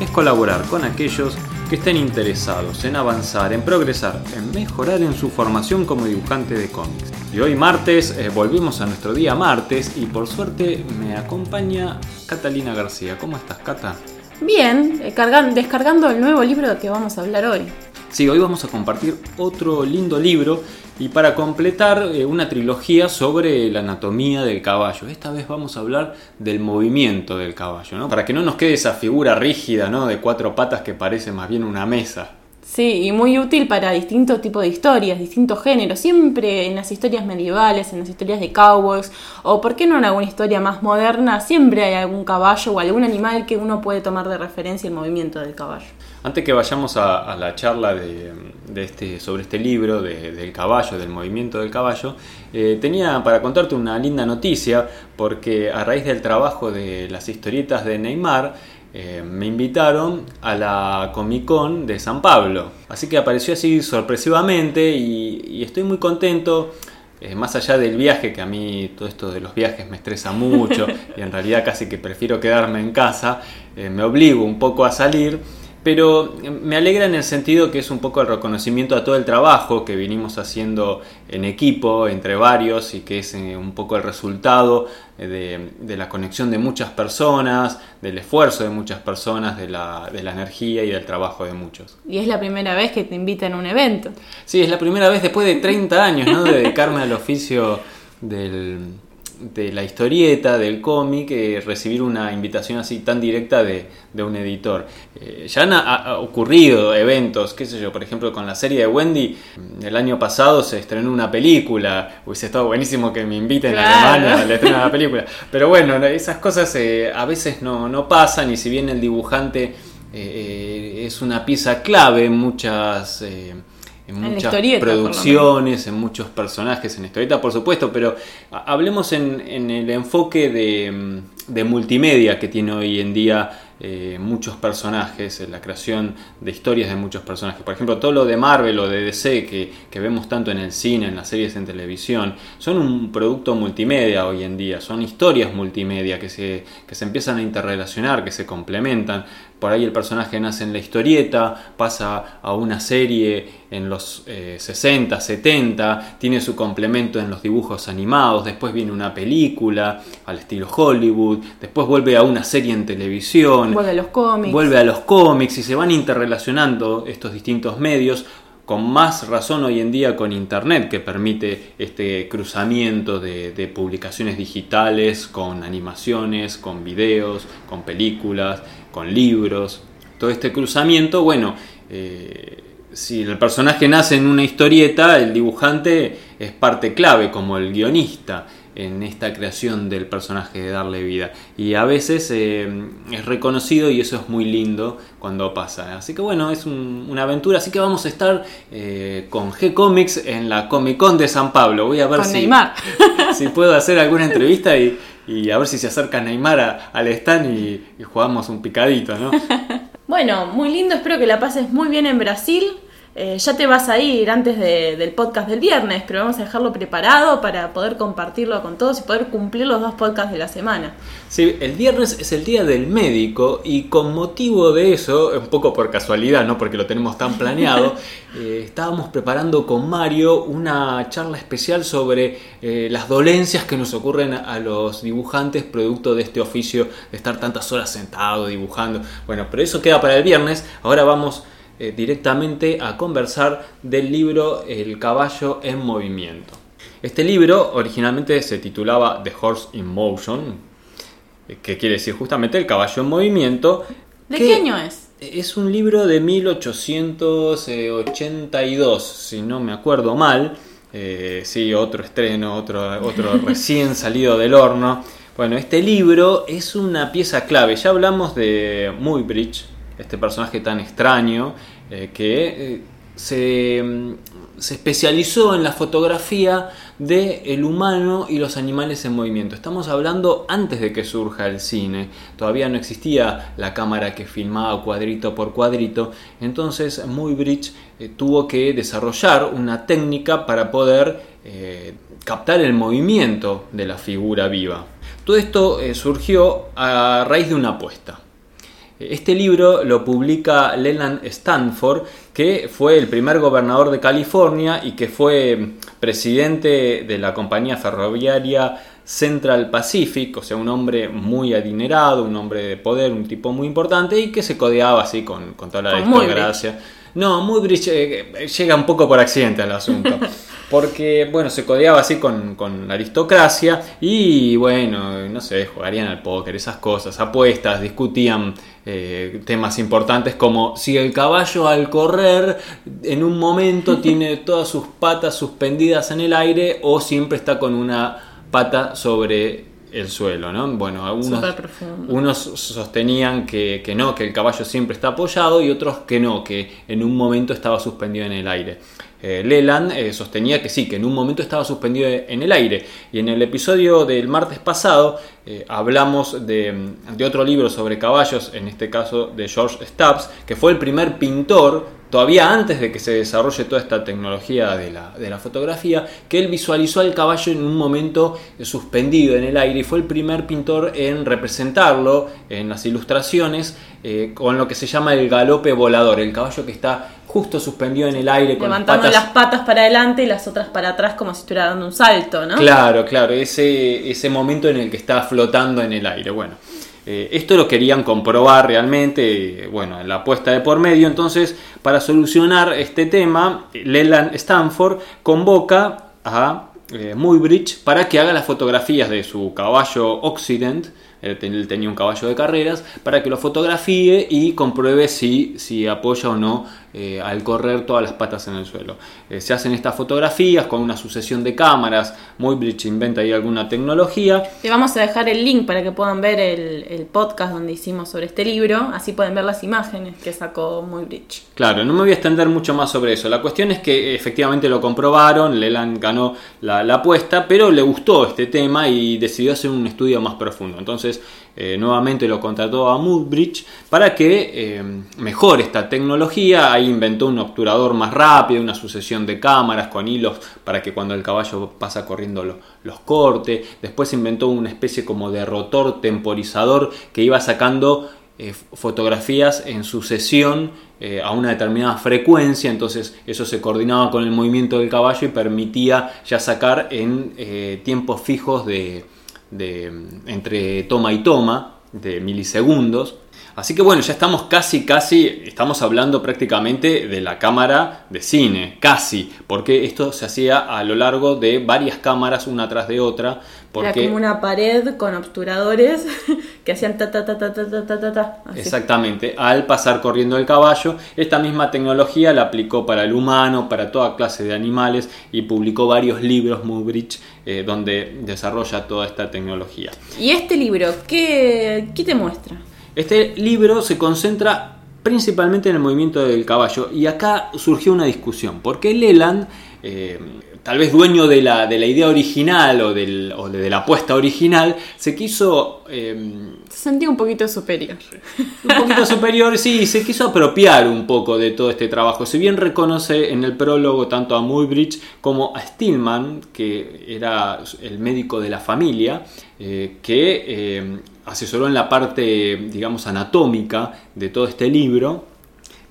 es colaborar con aquellos que estén interesados en avanzar, en progresar, en mejorar en su formación como dibujante de cómics. Y hoy martes eh, volvimos a nuestro día martes y por suerte me acompaña Catalina García. ¿Cómo estás, Cata? Bien, eh, cargan- descargando el nuevo libro que vamos a hablar hoy. Sí, hoy vamos a compartir otro lindo libro y para completar eh, una trilogía sobre la anatomía del caballo. Esta vez vamos a hablar del movimiento del caballo, ¿no? Para que no nos quede esa figura rígida, ¿no? De cuatro patas que parece más bien una mesa. Sí, y muy útil para distintos tipos de historias, distintos géneros. Siempre en las historias medievales, en las historias de cowboys, o por qué no en alguna historia más moderna, siempre hay algún caballo o algún animal que uno puede tomar de referencia el movimiento del caballo. Antes que vayamos a, a la charla de, de este, sobre este libro de- del caballo, del movimiento del caballo, eh, tenía para contarte una linda noticia porque a raíz del trabajo de las historietas de Neymar, eh, me invitaron a la Comic Con de San Pablo. Así que apareció así sorpresivamente y, y estoy muy contento. eh, más allá del viaje, que a mí todo esto de los viajes me estresa mucho y en realidad casi que prefiero quedarme en casa, me obligo un poco a salir. Pero me alegra en el sentido que es un poco el reconocimiento a todo el trabajo que vinimos haciendo en equipo, entre varios, y que es eh, un poco el resultado de, de la conexión de muchas personas, del esfuerzo de muchas personas, de la, de la energía y del trabajo de muchos. Y es la primera vez que te invitan a un evento. Sí, es la primera vez después de 30 años ¿no? de dedicarme al oficio del, de la historieta, del cómic, eh, recibir una invitación así tan directa de, de un editor. Eh, ya han ha- ha ocurrido eventos, qué sé yo, por ejemplo con la serie de Wendy, el año pasado se estrenó una película, hubiese estado buenísimo que me inviten a Claro. Alemania al estreno de la película, pero bueno, esas cosas eh, a veces no, no pasan y si bien el dibujante es una pieza clave en muchas... en muchas producciones, en muchos personajes, en historieta, por supuesto, pero ha- hablemos en, en el enfoque de, mm, de multimedia que tiene hoy en día eh, muchos personajes, en la creación de historias de muchos personajes. Por ejemplo, todo lo de Marvel o de DC que, que vemos tanto en el cine, en las series en televisión, son un producto multimedia hoy en día, son historias multimedia que se, que se empiezan a interrelacionar, que se complementan. Por ahí el personaje nace en la historieta, pasa a una serie en los eh, 60, 70, tiene su complemento en los dibujos animados, después viene una película al estilo Hollywood, después vuelve a una serie en televisión, Vuelve a los cómics. vuelve a los cómics y se van interrelacionando estos distintos medios con más razón hoy en día con Internet que permite este cruzamiento de, publicaciones digitales con animaciones, con videos, con películas, con libros. Todo este cruzamiento, bueno, eh, si el personaje nace en una historieta, el dibujante es parte clave como el guionista en esta creación del personaje de darle vida. Y a veces eh, es reconocido y eso es muy lindo cuando pasa. Así que bueno, es un- una aventura. Así que vamos a estar eh, con G-Comics en la Comic Con de San Pablo. Voy a ver Con si, Neymar. si puedo hacer alguna entrevista y, y a ver si se acerca Neymar a- al stand y, y jugamos un picadito, ¿no? Bueno, muy lindo, espero que la pases muy bien en Brasil. Eh, ya te vas a ir antes de- del podcast del viernes, pero vamos a dejarlo preparado para poder compartirlo con todos y poder cumplir los dos podcasts de la semana. Sí, el viernes es el día del médico y con motivo de eso, un poco por casualidad, no porque lo tenemos tan planeado, eh, estábamos preparando con Mario una charla especial sobre eh, las dolencias que nos ocurren a los dibujantes producto de este oficio de estar tantas horas sentado dibujando. Bueno, pero eso queda para el viernes. Ahora vamos eh, directamente a conversar del libro El caballo en movimiento. Este libro originalmente se titulaba The Horse in Motion, eh, que quiere decir justamente el caballo en movimiento. ¿De qué año es? Es un libro de 1882, si no me acuerdo mal. Eh, sí, otro estreno, otro, otro recién salido del horno. Bueno, este libro es una pieza clave. Ya hablamos de Muybridge este personaje tan extraño eh, que eh, se, mm, se especializó en la fotografía del el humano y los animales en movimiento. Estamos hablando antes de que surja el cine. Todavía no existía la cámara que filmaba cuadrito por cuadrito. Entonces Muybridge eh, tuvo que desarrollar una técnica para poder captar el movimiento de la figura viva. Todo esto surgió a raíz de una apuesta. Este libro lo publica Leland Stanford, que fue el primer gobernador de California y que fue presidente de la compañía ferroviaria Central Pacific, o sea, un hombre muy adinerado, un hombre de poder, un tipo muy importante y que se codeaba así con, con toda la aristocracia. No, Muybridge eh, llega un poco por accidente al asunto. Porque, bueno, se codeaba así con, con la aristocracia y, bueno, no sé, jugarían al póker, esas cosas, apuestas, discutían eh, temas importantes como si el caballo al correr en un momento tiene todas sus patas suspendidas en el aire o siempre está con una pata sobre el suelo, ¿no? Bueno, algunos, unos sostenían que, que no, que el caballo siempre está apoyado y otros que no, que en un momento estaba suspendido en el aire. Eh, Leland eh, sostenía que sí, que en un momento estaba suspendido en el aire. Y en el episodio del martes pasado eh, hablamos de, de otro libro sobre caballos, en este caso de George Stubbs, que fue el primer pintor todavía antes de que se desarrolle toda esta tecnología de la, de la fotografía, que él visualizó al caballo en un momento suspendido en el aire y fue el primer pintor en representarlo en las ilustraciones eh, con lo que se llama el galope volador, el caballo que está justo suspendido en el aire con las Levantando patas las patas para adelante y las otras para atrás como si estuviera dando un salto, ¿no? Claro, claro, ese, ese momento en el que está flotando en el aire. Bueno, eh, esto lo querían comprobar realmente, bueno, en la apuesta de por medio. Entonces, para solucionar este tema, Leland Stanford convoca a eh, Muybridge para que haga las fotografías de su caballo Occident. Él tenía un caballo de carreras para que lo fotografíe y compruebe si, si apoya o no eh, al correr todas las patas en el suelo. Eh, se hacen estas fotografías con una sucesión de cámaras. Muybridge inventa ahí alguna tecnología. Te vamos a dejar el link para que puedan ver el, el podcast donde hicimos sobre este libro, así pueden ver las imágenes que sacó Muybridge. Claro, no me voy a extender mucho más sobre eso. La cuestión es que efectivamente lo comprobaron, Leland ganó la, la apuesta, pero le gustó este tema y decidió hacer un estudio más profundo. Entonces, eh, nuevamente lo contrató a Moodbridge para que eh, mejore esta tecnología. Ahí inventó un obturador más rápido, una sucesión de cámaras con hilos para que cuando el caballo pasa corriendo lo- los corte. Después inventó una especie como de rotor temporizador que iba sacando eh, fotografías en sucesión a una determinada frecuencia, entonces eso se coordinaba con el movimiento del caballo y permitía ya sacar en tiempos fijos de, de, mm, entre toma y toma, de milisegundos. Así que bueno, ya estamos casi, casi, estamos hablando prácticamente de la cámara de cine, casi, porque esto se hacía a lo largo de varias cámaras, una tras de otra, porque... Era como una pared con obturadores que hacían ta ta ta ta ta ta ta ta, ta así. Exactamente, al pasar corriendo el caballo, esta misma tecnología la aplicó para el humano, para toda clase de animales y publicó varios libros, Muybridge, eh, donde desarrolla toda esta tecnología. Y este libro, ¿qué, qué te muestra? Este libro se concentra principalmente en el movimiento del caballo y acá surgió una discusión, porque Leland, eh, tal vez dueño de la, de la idea original o, del- o de, la apuesta original, se quiso... eh, Se sentía un poquito superior. un poquito superior, sí, se quiso apropiar un poco de todo este trabajo. Si bien reconoce en el prólogo tanto a Muybridge como a Stillman, que era el médico de la familia, eh, que eh, asesoró en la parte, digamos, anatómica de todo este libro.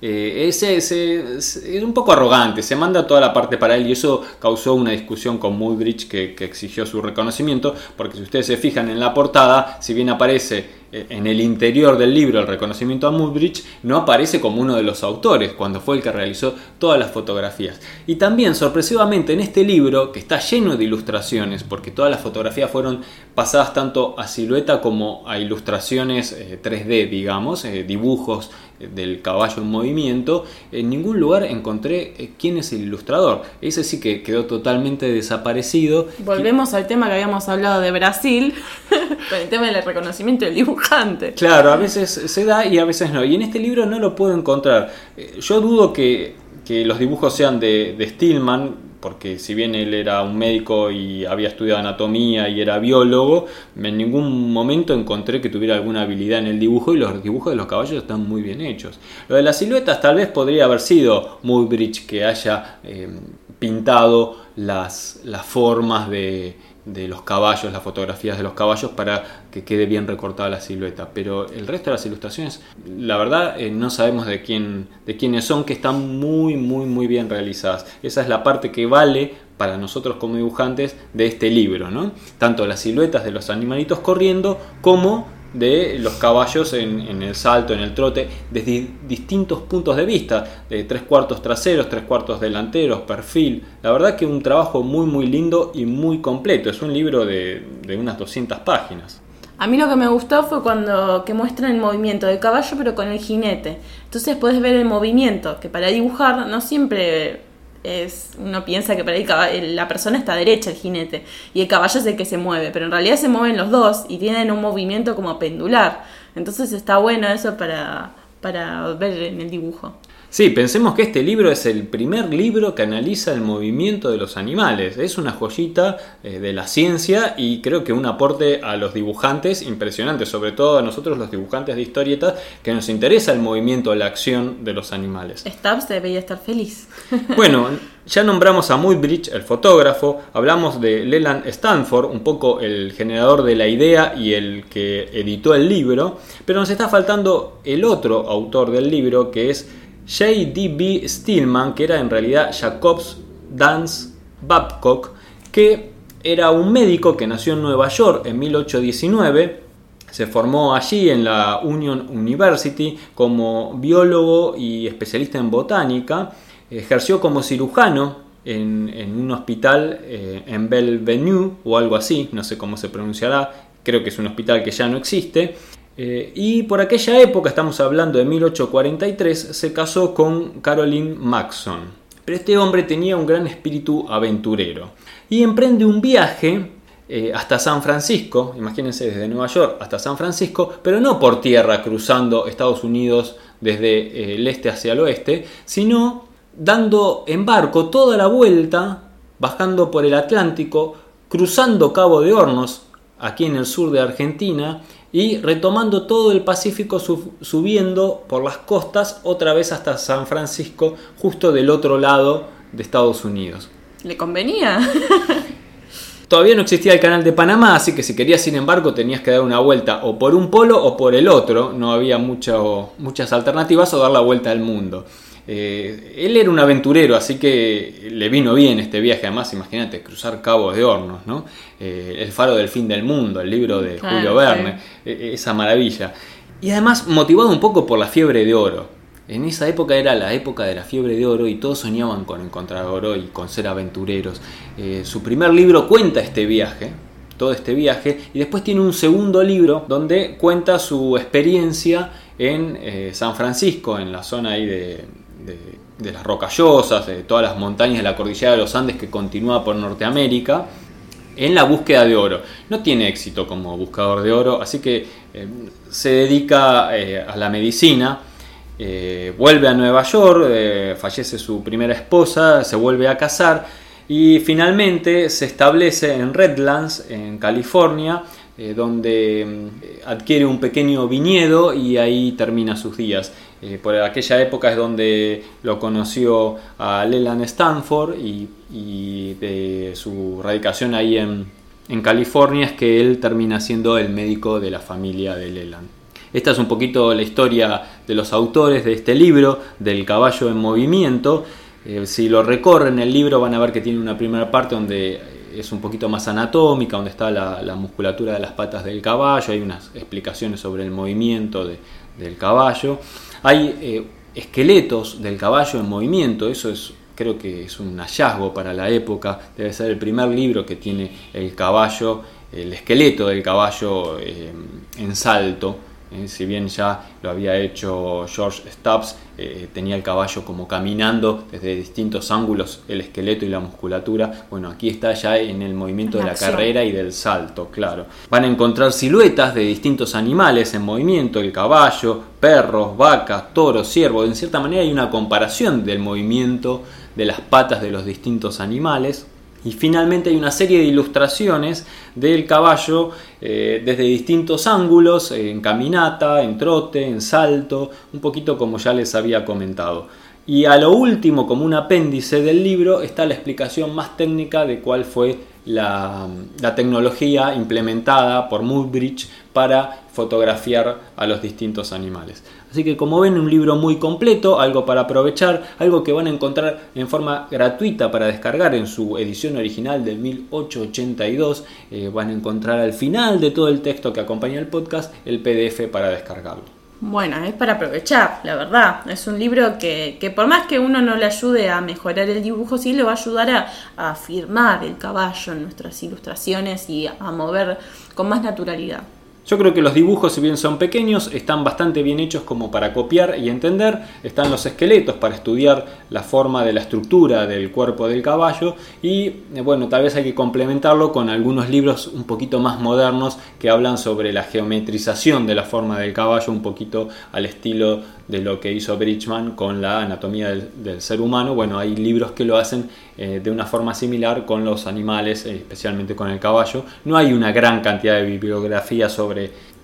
Eh, ese, es un poco arrogante, se manda toda la parte para él y eso causó una discusión con Muybridge que, que exigió su reconocimiento, porque si ustedes se fijan en la portada, si bien aparece eh, en el interior del libro el reconocimiento a Muybridge, no aparece como uno de los autores, cuando fue el que realizó todas las fotografías. Y también, sorpresivamente, en este libro, que está lleno de ilustraciones, porque todas las fotografías fueron pasadas tanto a silueta como a ilustraciones eh, 3D, digamos, eh, dibujos eh, del caballo en movimiento, en ningún lugar encontré eh, quién es el ilustrador. Ese sí que quedó totalmente desaparecido. Volvemos al tema que habíamos hablado de Brasil. con el tema del reconocimiento del dibujante. Claro, a veces se da y a veces no. Y en este libro no lo puedo encontrar. Eh, yo dudo que, que los dibujos sean de, de Stillman, porque si bien él era un médico y había estudiado anatomía y era biólogo, en ningún momento encontré que tuviera alguna habilidad en el dibujo y los dibujos de los caballos están muy bien hechos. Lo de las siluetas tal vez podría haber sido Muybridge que haya eh, pintado las, las formas de, de los caballos, las fotografías de los caballos para que quede bien recortada la silueta. Pero el resto de las ilustraciones, la verdad, eh, no sabemos de quién, de quiénes son, que están muy, muy, muy bien realizadas. Esa es la parte que vale para nosotros como dibujantes de este libro, ¿no? Tanto las siluetas de los animalitos corriendo como de los caballos en, el salto, en el trote, desde distintos puntos de vista, de tres cuartos traseros, tres cuartos delanteros, perfil. La verdad que un trabajo muy muy lindo y muy completo. Es un libro de, de unas 200 páginas. A mí lo que me gustó fue cuando que muestran el movimiento del caballo pero con el jinete. Entonces puedes ver el movimiento, que para dibujar no siempre es, uno piensa que para ahí la persona está derecha, el jinete, y el caballo es el que se mueve, pero en realidad se mueven los dos y tienen un movimiento como pendular. Entonces está bueno eso para, para ver en el dibujo. Sí, pensemos que este libro es el primer libro que analiza el movimiento de los animales. Es una joyita eh, de la ciencia y creo que un aporte a los dibujantes impresionante, sobre todo a nosotros los dibujantes de historietas, que nos interesa el movimiento, la acción de los animales. Stubbs debería estar feliz. Bueno, ya nombramos a Muybridge, el fotógrafo, hablamos de Leland Stanford, un poco el generador de la idea y el que editó el libro, pero nos está faltando el otro autor del libro que es J.D.B. Stillman, que era en realidad Jacobs Dance Babcock, que era un médico que nació en Nueva York en 1819, se formó allí en la Union University como biólogo y especialista en botánica, ejerció como cirujano en, un hospital eh, en Belvenue o algo así, no sé cómo se pronunciará, creo que es un hospital que ya no existe, eh, y por aquella época, estamos hablando de 1843, se casó con Caroline Maxon. Pero este hombre tenía un gran espíritu aventurero y emprende un viaje eh, hasta San Francisco, imagínense desde Nueva York hasta San Francisco, pero no por tierra cruzando Estados Unidos desde eh, el este hacia el oeste, sino dando en barco toda la vuelta, bajando por el Atlántico, cruzando Cabo de Hornos, aquí en el sur de Argentina, y retomando todo el Pacífico subiendo por las costas otra vez hasta San Francisco, justo del otro lado de Estados Unidos. ¿Le convenía? Todavía no existía el canal de Panamá, así que si querías sin embargo tenías que dar una vuelta o por un polo o por el otro, no había muchas alternativas o dar la vuelta al mundo. Eh, él era un aventurero, así que le vino bien este viaje. Además, imagínate, cruzar cabos de hornos, ¿no? Eh, el faro del fin del mundo, el libro de Julio Verne, e, e, esa maravilla. Y además, motivado un poco por la fiebre de oro. En esa época era la época de la fiebre de oro y todos soñaban con encontrar oro y con ser aventureros. Eh, su primer libro cuenta este viaje, todo este viaje, y después tiene un segundo libro donde cuenta su experiencia en San Francisco, en la zona ahí de, de, las rocallosas, de todas las montañas de la cordillera de los Andes que continúa por Norteamérica, en la búsqueda de oro. No tiene éxito como buscador de oro, así que eh, se dedica eh, a la medicina. Eh, vuelve a Nueva York, fallece su primera esposa, se vuelve a casar y finalmente se establece en Redlands, en California, donde mm, adquiere un pequeño viñedo y ahí termina sus días. Eh, por aquella época es donde lo conoció a Leland Stanford y, de su radicación ahí en, en, California es que él termina siendo el médico de la familia de Leland. Esta es un poquito la historia de los autores de este libro, del caballo en movimiento. Eh, si lo recorren el libro van a ver que tiene una primera parte donde es un poquito más anatómica, donde está la, musculatura de las patas del caballo, hay unas explicaciones sobre el movimiento del caballo. Hay eh, esqueletos del caballo en movimiento, eso es creo que es un hallazgo para la época, debe ser el primer libro que tiene el caballo, el esqueleto del caballo eh, en salto Eh, si bien ya lo había hecho George Stubbs, eh, tenía el caballo como caminando desde distintos ángulos, el esqueleto y la musculatura. Bueno, aquí está ya en el movimiento de la carrera y del salto, claro. Van a encontrar siluetas de distintos animales en movimiento, el caballo, perros, vacas, toros, ciervos. En cierta manera hay una comparación del movimiento de las patas de los distintos animales. Y finalmente hay una serie de ilustraciones del caballo eh, desde distintos ángulos, en caminata, en trote, en salto, un poquito como ya les había comentado. Y a lo último, como un apéndice del libro, está la explicación más técnica de cuál fue la, la tecnología implementada por Moodbridge para fotografiar a los distintos animales. Así que como ven un libro muy completo, algo para aprovechar, algo que van a encontrar en forma gratuita para descargar en su edición original del 1882. Eh, van a encontrar al final de todo el texto que acompaña el podcast el PDF para descargarlo. Bueno, es para aprovechar, la verdad. Es un libro que, que, por más que uno no le ayude a mejorar el dibujo, sí le va a ayudar a, a afirmar el caballo en nuestras ilustraciones y a mover con más naturalidad. Yo creo que los dibujos, si bien son pequeños, están bastante bien hechos como para copiar y entender. Están los esqueletos para estudiar la forma de la estructura del cuerpo del caballo. Y eh, bueno, tal vez hay que complementarlo con algunos libros un poquito más modernos que hablan sobre la geometrización de la forma del caballo, un poquito al estilo de lo que hizo Bridgman con la anatomía del, ser humano. Bueno, hay libros que lo hacen eh, de una forma similar con los animales, eh, especialmente con el caballo. No hay una gran cantidad de bibliografía sobre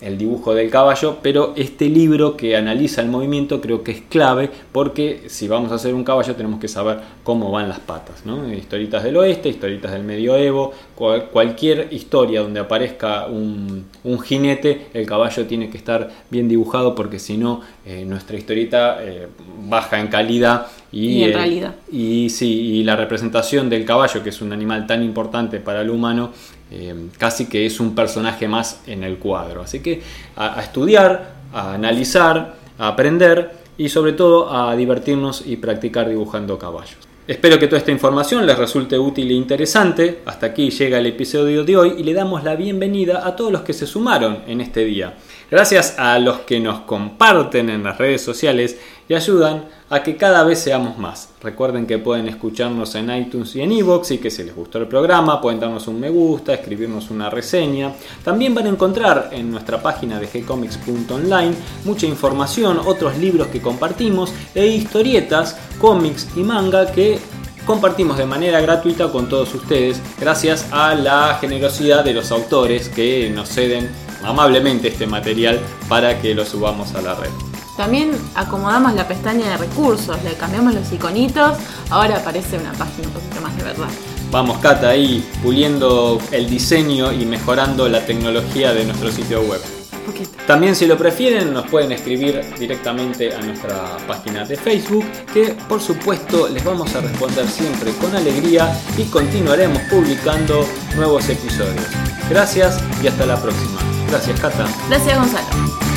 el dibujo del caballo, pero este libro que analiza el movimiento creo que es clave porque si vamos a hacer un caballo tenemos que saber cómo van las patas, ¿no? Historitas del oeste, historitas del medioevo, cualquier historia donde aparezca un, jinete, el caballo tiene que estar bien dibujado porque si no eh, nuestra historieta eh, baja en calidad y, en realidad. Y, sí, y la representación del caballo, que es un animal tan importante para el humano, eh, casi que es un personaje más en el cuadro. Así que a, estudiar, a analizar, a aprender y sobre todo a divertirnos y practicar dibujando caballos. Espero que toda esta información les resulte útil e interesante. Hasta aquí llega el episodio de hoy y le damos la bienvenida a todos los que se sumaron en este día. Gracias a los que nos comparten en las redes sociales y ayudan a que cada vez seamos más. Recuerden que pueden escucharnos en iTunes y en iVoox y que si les gustó el programa pueden darnos un me gusta, escribirnos una reseña. También van a encontrar en nuestra página de gcomics.online mucha información, otros libros que compartimos e historietas, cómics y manga que compartimos de manera gratuita con todos ustedes gracias a la generosidad de los autores que nos ceden amablemente este material para que lo subamos a la red. También acomodamos la pestaña de recursos, le cambiamos los iconitos, ahora aparece una página un poquito más de verdad. Vamos, Cata, ahí puliendo el diseño y mejorando la tecnología de nuestro sitio web. También si lo prefieren nos pueden escribir directamente a nuestra página de Facebook que por supuesto les vamos a responder siempre con alegría y continuaremos publicando nuevos episodios. Gracias y hasta la próxima. Gracias Cata. Gracias Gonzalo.